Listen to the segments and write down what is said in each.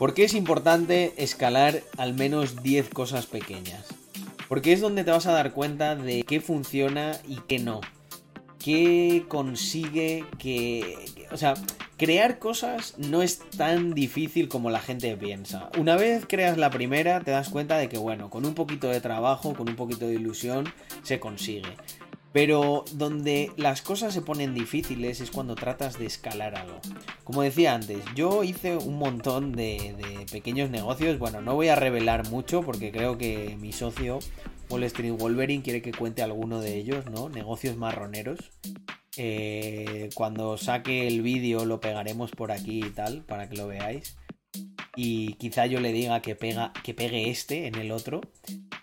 ¿Por qué es importante escalar al menos 10 cosas pequeñas? Porque es donde te vas a dar cuenta de qué funciona y qué no. Qué consigue que... O sea, crear cosas no es tan difícil como la gente piensa. Una vez creas la primera, te das cuenta de que, bueno, con un poquito de trabajo, con un poquito de ilusión, se consigue. Pero donde las cosas se ponen difíciles es cuando tratas de escalar algo. Como decía antes, yo hice un montón de, pequeños negocios. Bueno, no voy a revelar mucho porque creo que mi socio Wall Street Wolverine quiere que cuente alguno de ellos, ¿no? Negocios marroneros. Eh, cuando saque el vídeo lo pegaremos por aquí y tal, para que lo veáis. Y quizá yo le diga que, pega, que pegue este en el otro.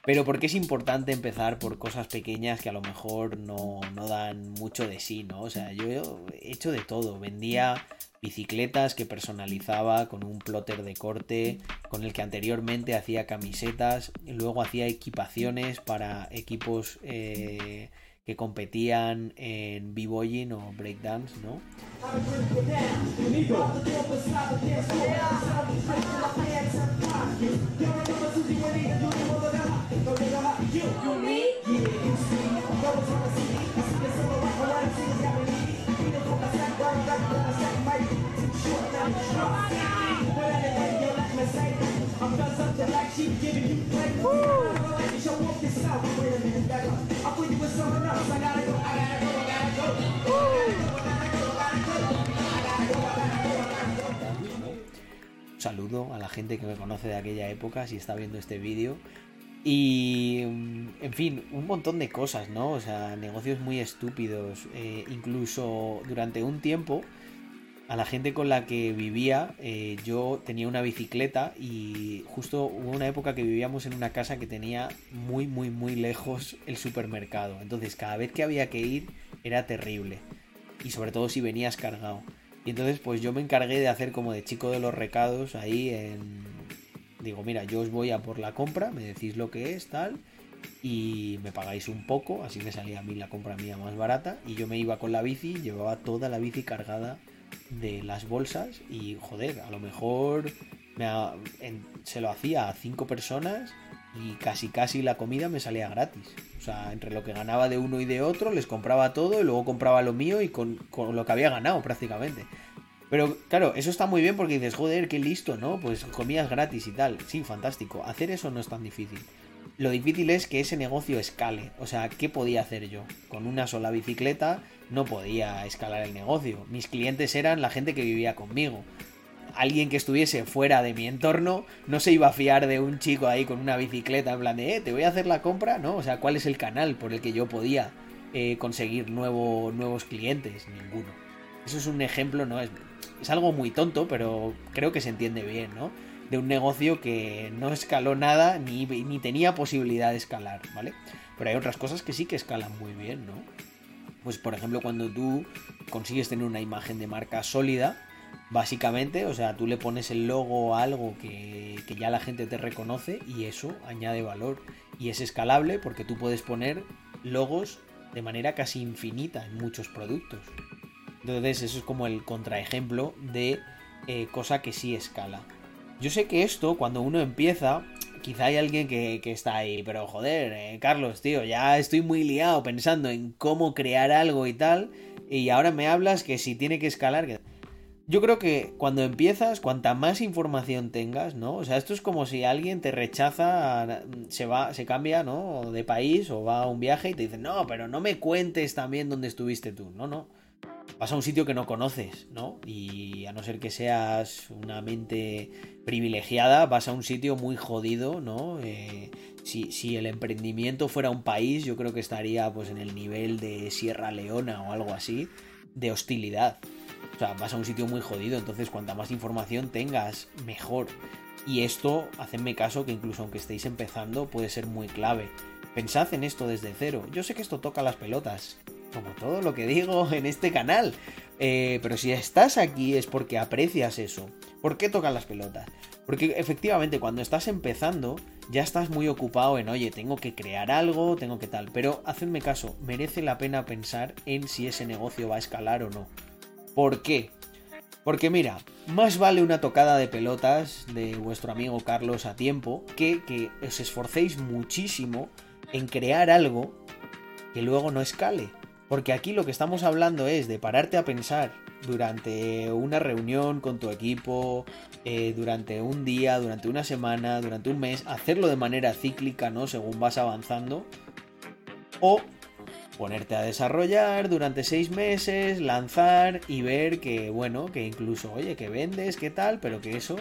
Pero porque es importante empezar por cosas pequeñas que a lo mejor no, dan mucho de sí, ¿no? O sea, yo he hecho de todo. Vendía bicicletas que personalizaba con un plotter de corte, con el que anteriormente hacía camisetas, luego hacía equipaciones para equipos eh, que competían en b-boying o breakdance, ¿no? Saludo a la gente que me conoce de aquella época si está viendo este vídeo. Y, mm, en fin, un montón de cosas, ¿no? O sea, negocios muy estúpidos. Eh, incluso durante un tiempo, a la gente con la que vivía, eh, yo tenía una bicicleta y justo hubo una época que vivíamos en una casa que tenía muy, muy, muy lejos el supermercado. Entonces, cada vez que había que ir era terrible. Y sobre todo si venías cargado. Y entonces pues yo me encargué de hacer como de chico de los recados ahí en... Digo, mira, yo os voy a por la compra, me decís lo que es, tal, y me pagáis un poco, así me salía a mí la compra mía más barata, y yo me iba con la bici, llevaba toda la bici cargada de las bolsas, y joder, a lo mejor se lo hacía a cinco personas y casi casi la comida me salía gratis. O sea, entre lo que ganaba de uno y de otro, les compraba todo y luego compraba lo mío y con, lo que había ganado prácticamente. Pero claro, eso está muy bien porque dices, joder, qué listo, ¿no? Pues comías gratis y tal. Sí, fantástico. Hacer eso no es tan difícil. Lo difícil es que ese negocio escale. O sea, ¿qué podía hacer yo? Con una sola bicicleta no podía escalar el negocio. Mis clientes eran la gente que vivía conmigo alguien que estuviese fuera de mi entorno no se iba a fiar de un chico ahí con una bicicleta en plan de, eh, te voy a hacer la compra, ¿no? O sea, ¿cuál es el canal por el que yo podía eh, conseguir nuevo, nuevos clientes? Ninguno. Eso es un ejemplo, ¿no? Es, es algo muy tonto, pero creo que se entiende bien, ¿no? De un negocio que no escaló nada ni, ni tenía posibilidad de escalar, ¿vale? Pero hay otras cosas que sí que escalan muy bien, ¿no? Pues por ejemplo cuando tú consigues tener una imagen de marca sólida, Básicamente, o sea, tú le pones el logo a algo que, ya la gente te reconoce y eso añade valor. Y es escalable porque tú puedes poner logos de manera casi infinita en muchos productos. Entonces, eso es como el contraejemplo de eh, cosa que sí escala. Yo sé que esto, cuando uno empieza, quizá hay alguien que, está ahí, pero joder, eh, Carlos, tío, ya estoy muy liado pensando en cómo crear algo y tal, y ahora me hablas que si tiene que escalar... Que... Yo creo que cuando empiezas, cuanta más información tengas, ¿no? O sea, esto es como si alguien te rechaza, se va, se cambia, ¿no? De país o va a un viaje y te dice, no, pero no me cuentes también dónde estuviste tú. No, no. Vas a un sitio que no conoces, ¿no? Y a no ser que seas una mente privilegiada, vas a un sitio muy jodido, ¿no? Eh, si, si, el emprendimiento fuera un país, yo creo que estaría pues en el nivel de Sierra Leona o algo así, de hostilidad. O sea, vas a un sitio muy jodido, entonces cuanta más información tengas, mejor. Y esto, hacedme caso que incluso aunque estéis empezando, puede ser muy clave. Pensad en esto desde cero. Yo sé que esto toca las pelotas, como todo lo que digo en este canal. Eh, pero si estás aquí es porque aprecias eso. ¿Por qué tocan las pelotas? Porque efectivamente cuando estás empezando ya estás muy ocupado en, oye, tengo que crear algo, tengo que tal. Pero hacedme caso, merece la pena pensar en si ese negocio va a escalar o no. ¿Por qué? Porque mira, más vale una tocada de pelotas de vuestro amigo Carlos a tiempo que que os esforcéis muchísimo en crear algo que luego no escale. Porque aquí lo que estamos hablando es de pararte a pensar durante una reunión con tu equipo, eh, durante un día, durante una semana, durante un mes, hacerlo de manera cíclica, ¿no? Según vas avanzando. O ponerte a desarrollar durante seis meses, lanzar y ver que, bueno, que incluso, oye, que vendes, qué tal, pero que eso,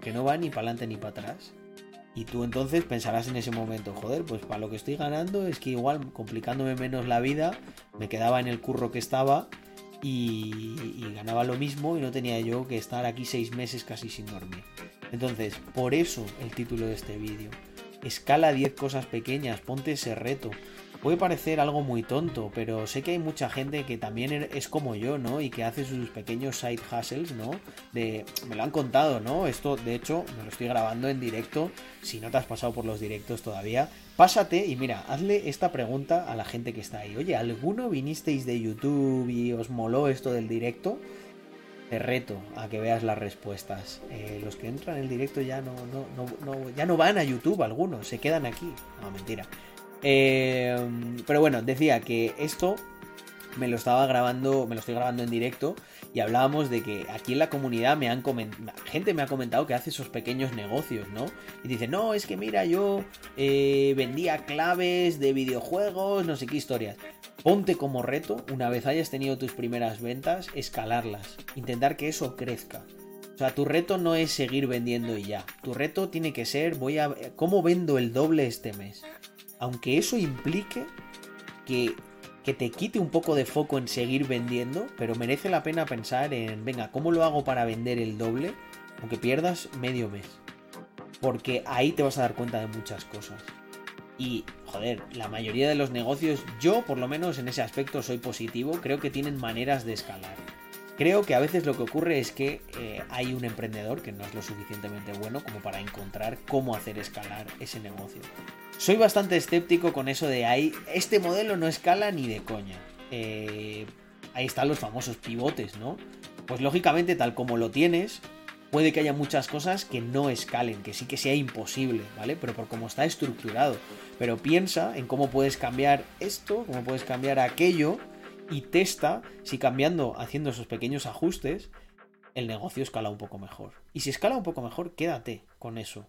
que no va ni para adelante ni para atrás. Y tú entonces pensarás en ese momento, joder, pues para lo que estoy ganando es que igual complicándome menos la vida, me quedaba en el curro que estaba y, ganaba lo mismo y no tenía yo que estar aquí seis meses casi sin dormir. Entonces, por eso el título de este vídeo. Escala 10 cosas pequeñas, ponte ese reto. Puede parecer algo muy tonto, pero sé que hay mucha gente que también er, es como yo, ¿no? Y que hace sus pequeños side hustles, ¿no? De, me lo han contado, ¿no? Esto, de hecho, me lo estoy grabando en directo. Si no te has pasado por los directos todavía, pásate y mira, hazle esta pregunta a la gente que está ahí. Oye, ¿alguno vinisteis de YouTube y os moló esto del directo? Te reto a que veas las respuestas. Eh, los que entran en el directo ya no, no, ya no van a YouTube algunos, se quedan aquí. No, mentira. Eh, pero bueno, decía que esto me lo estaba grabando, me lo estoy grabando en directo y hablábamos de que aquí en la comunidad me han gente me ha comentado que hace esos pequeños negocios, ¿no? Y dice, no, es que mira, yo eh, vendía claves de videojuegos, no sé qué historias. Ponte como reto, una vez hayas tenido tus primeras ventas, escalarlas, intentar que eso crezca. O sea, tu reto no es seguir vendiendo y ya. Tu reto tiene que ser, voy a, ¿cómo vendo el doble este mes? Aunque eso implique que, te quite un poco de foco en seguir vendiendo, pero merece la pena pensar en, venga, ¿cómo lo hago para vender el doble? Aunque pierdas medio mes. Porque ahí te vas a dar cuenta de muchas cosas. Y, joder, la mayoría de los negocios, yo por lo menos en ese aspecto soy positivo, creo que tienen maneras de escalar. Creo que a veces lo que ocurre es que eh, hay un emprendedor que no es lo suficientemente bueno como para encontrar cómo hacer escalar ese negocio. Soy bastante escéptico con eso de ahí. Este modelo no escala ni de coña. Eh, ahí están los famosos pivotes, ¿no? Pues lógicamente, tal como lo tienes, puede que haya muchas cosas que no escalen, que sí que sea imposible, ¿vale? Pero por cómo está estructurado. Pero piensa en cómo puedes cambiar esto, cómo puedes cambiar aquello y testa si cambiando, haciendo esos pequeños ajustes, el negocio escala un poco mejor. Y si escala un poco mejor, quédate con eso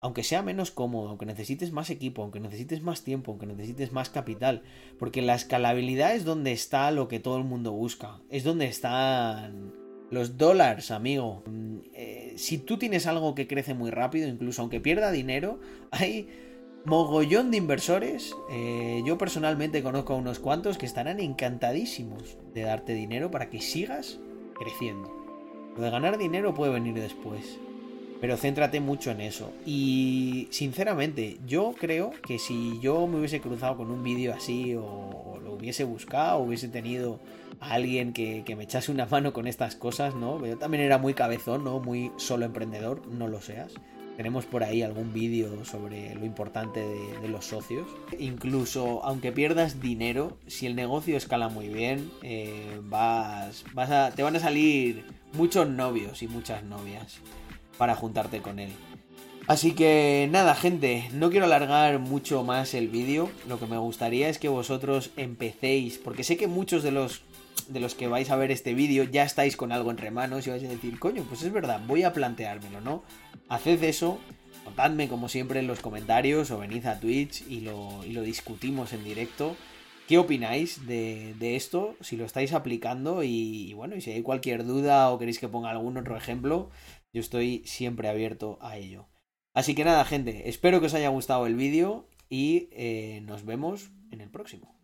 aunque sea menos cómodo, aunque necesites más equipo, aunque necesites más tiempo, aunque necesites más capital, porque la escalabilidad es donde está lo que todo el mundo busca, es donde están los dólares, amigo. Mm, eh, si tú tienes algo que crece muy rápido, incluso aunque pierda dinero, hay mogollón de inversores. Eh, yo personalmente conozco a unos cuantos que estarán encantadísimos de darte dinero para que sigas creciendo. Lo de ganar dinero puede venir después. Pero céntrate mucho en eso. Y sinceramente, yo creo que si yo me hubiese cruzado con un vídeo así o, lo hubiese buscado, o hubiese tenido a alguien que, me echase una mano con estas cosas, ¿no? Yo también era muy cabezón, ¿no? Muy solo emprendedor, no lo seas. Tenemos por ahí algún vídeo sobre lo importante de, los socios. Incluso aunque pierdas dinero, si el negocio escala muy bien, eh, vas, vas a, te van a salir muchos novios y muchas novias para juntarte con él. Así que nada, gente, no quiero alargar mucho más el vídeo. Lo que me gustaría es que vosotros empecéis, porque sé que muchos de los de los que vais a ver este vídeo ya estáis con algo entre manos y vais a decir, coño, pues es verdad, voy a planteármelo, ¿no? Haced eso, contadme como siempre en los comentarios o venid a Twitch y lo, y lo discutimos en directo. ¿Qué opináis de, esto? Si lo estáis aplicando y, y, bueno, y si hay cualquier duda o queréis que ponga algún otro ejemplo, yo estoy siempre abierto a ello. Así que nada, gente, espero que os haya gustado el vídeo y eh, nos vemos en el próximo.